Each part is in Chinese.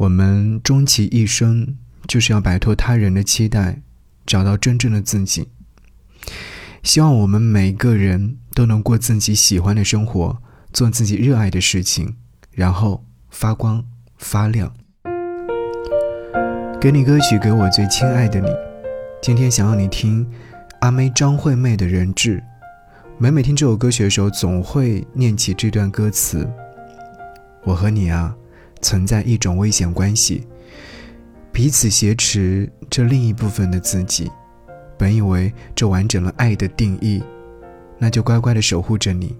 我们终其一生，就是要摆脱他人的期待，找到真正的自己。希望我们每个人都能过自己喜欢的生活，做自己热爱的事情，然后发光发亮。给你歌曲，给我最亲爱的你。今天想要你听阿妹张惠妹的人质。每每听这首歌曲的时候，总会念起这段歌词：我和你啊，存在一种危险关系，彼此挟持着另一部分的自己。本以为这完整了爱的定义，那就乖乖的守护着你。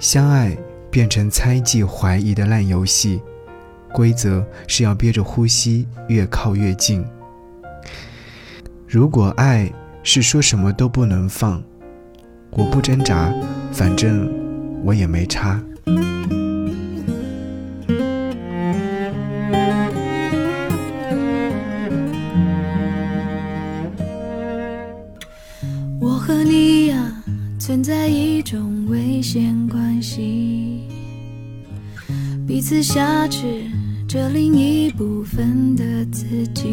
相爱变成猜忌、怀疑的烂游戏。规则是要憋着呼吸，越靠越近。如果爱是说什么都不能放，我不挣扎，反正我也没差。和你呀，存在一种危险关系，彼此挟持。着另一部分的自己，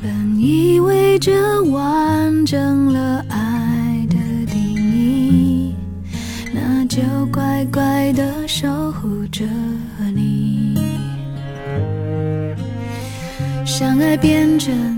本以为这完整了爱的定义，那就乖乖的守护着你。相爱变成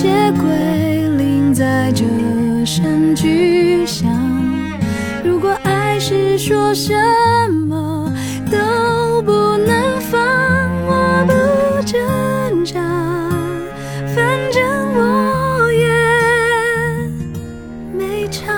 些归零在这声巨响如果爱是说什么都不能放我不挣扎反正我也没差。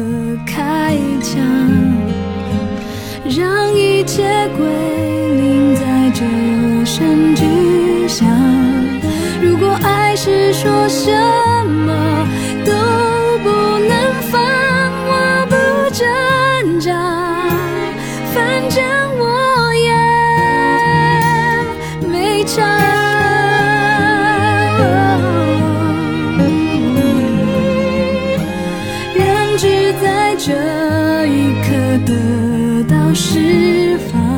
谢鬼零，在这声巨响。如果爱是说什么都不能放，我不挣扎，反正我也没招。人只在这一刻得到。是。time.